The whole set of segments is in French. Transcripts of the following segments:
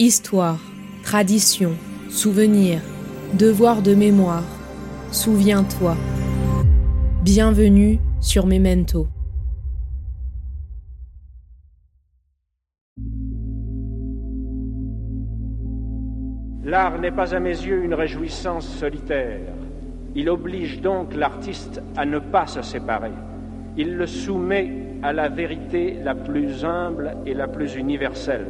Histoire, tradition, souvenir, devoir de mémoire. Souviens-toi. Bienvenue sur Memento. L'art n'est pas à mes yeux une réjouissance solitaire. Il oblige donc l'artiste à ne pas se séparer. Il le soumet à la vérité la plus humble et la plus universelle.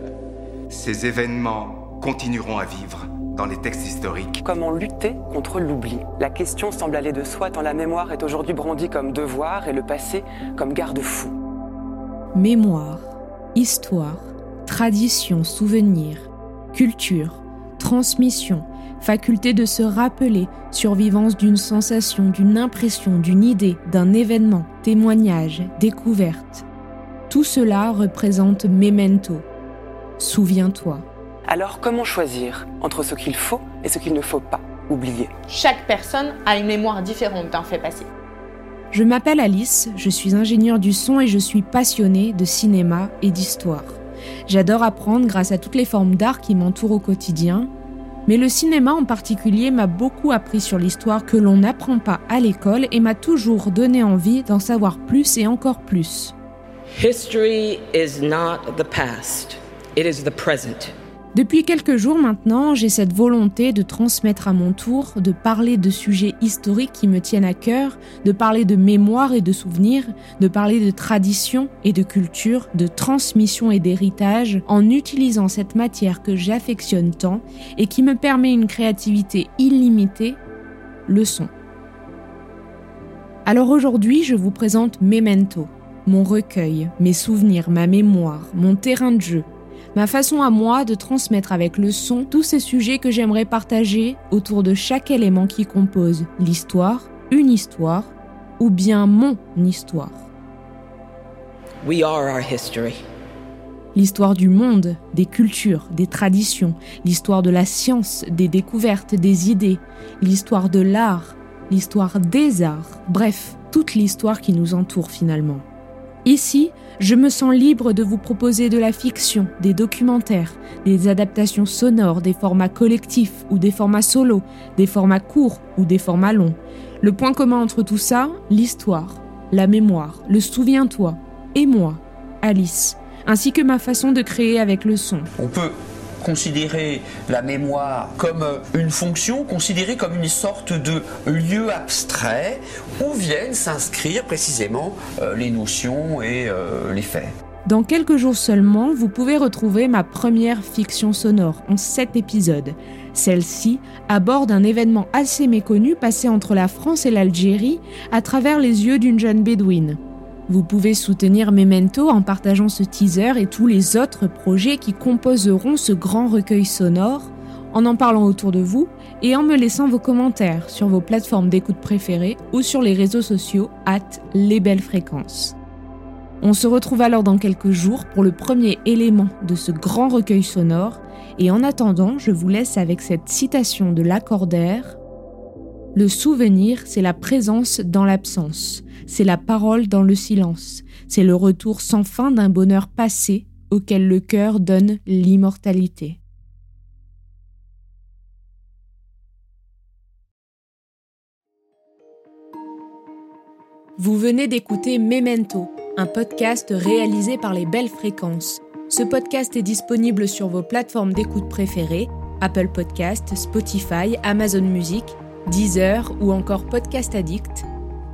Ces événements continueront à vivre dans les textes historiques. Comment lutter contre l'oubli? La question semble aller de soi tant la mémoire est aujourd'hui brandie comme devoir et le passé comme garde-fou. Mémoire, histoire, tradition, souvenir, culture, transmission, faculté de se rappeler, survivance d'une sensation, d'une impression, d'une idée, d'un événement, témoignage, découverte. Tout cela représente memento. Souviens-toi. Alors comment choisir entre ce qu'il faut et ce qu'il ne faut pas oublier? Chaque personne a une mémoire différente d'un fait passé. Je m'appelle Alice, je suis ingénieure du son et je suis passionnée de cinéma et d'histoire. J'adore apprendre grâce à toutes les formes d'art qui m'entourent au quotidien, mais le cinéma en particulier m'a beaucoup appris sur l'histoire que l'on n'apprend pas à l'école et m'a toujours donné envie d'en savoir plus et encore plus. History is not the past, it is the present. Depuis quelques jours maintenant, j'ai cette volonté de transmettre à mon tour, de parler de sujets historiques qui me tiennent à cœur, de parler de mémoire et de souvenirs, de parler de tradition et de culture, de transmission et d'héritage, en utilisant cette matière que j'affectionne tant et qui me permet une créativité illimitée, le son. Alors aujourd'hui, je vous présente Memento, mon recueil, mes souvenirs, ma mémoire, mon terrain de jeu, ma façon à moi de transmettre avec le son tous ces sujets que j'aimerais partager autour de chaque élément qui compose l'histoire, une histoire, ou bien mon histoire. We are our history. L'histoire du monde, des cultures, des traditions, l'histoire de la science, des découvertes, des idées, l'histoire de l'art, l'histoire des arts, bref, toute l'histoire qui nous entoure finalement. Ici, je me sens libre de vous proposer de la fiction, des documentaires, des adaptations sonores, des formats collectifs ou des formats solos, des formats courts ou des formats longs. Le point commun entre tout ça, l'histoire, la mémoire, le souviens-toi, et moi, Alice, ainsi que ma façon de créer avec le son. On peut considérer la mémoire comme euh, une fonction, considérer comme une sorte de lieu abstrait où viennent s'inscrire précisément euh, les notions et euh, les faits. Dans quelques jours seulement, vous pouvez retrouver ma première fiction sonore en sept épisodes. Celle-ci aborde un événement assez méconnu passé entre la France et l'Algérie à travers les yeux d'une jeune bédouine. Vous pouvez soutenir Memento en partageant ce teaser et tous les autres projets qui composeront ce grand recueil sonore, en en parlant autour de vous et en me laissant vos commentaires sur vos plateformes d'écoute préférées ou sur les réseaux sociaux at les belles fréquences. On se retrouve alors dans quelques jours pour le premier élément de ce grand recueil sonore. Et en attendant, je vous laisse avec cette citation de Lacordaire. Le souvenir, c'est la présence dans l'absence c'est la parole dans le silence, c'est le retour sans fin d'un bonheur passé auquel le cœur donne l'immortalité. Vous venez d'écouter Memento, un podcast réalisé par les belles fréquences. Ce podcast est disponible sur vos plateformes d'écoute préférées, Apple Podcast, Spotify, Amazon Music, Deezer ou encore Podcast Addict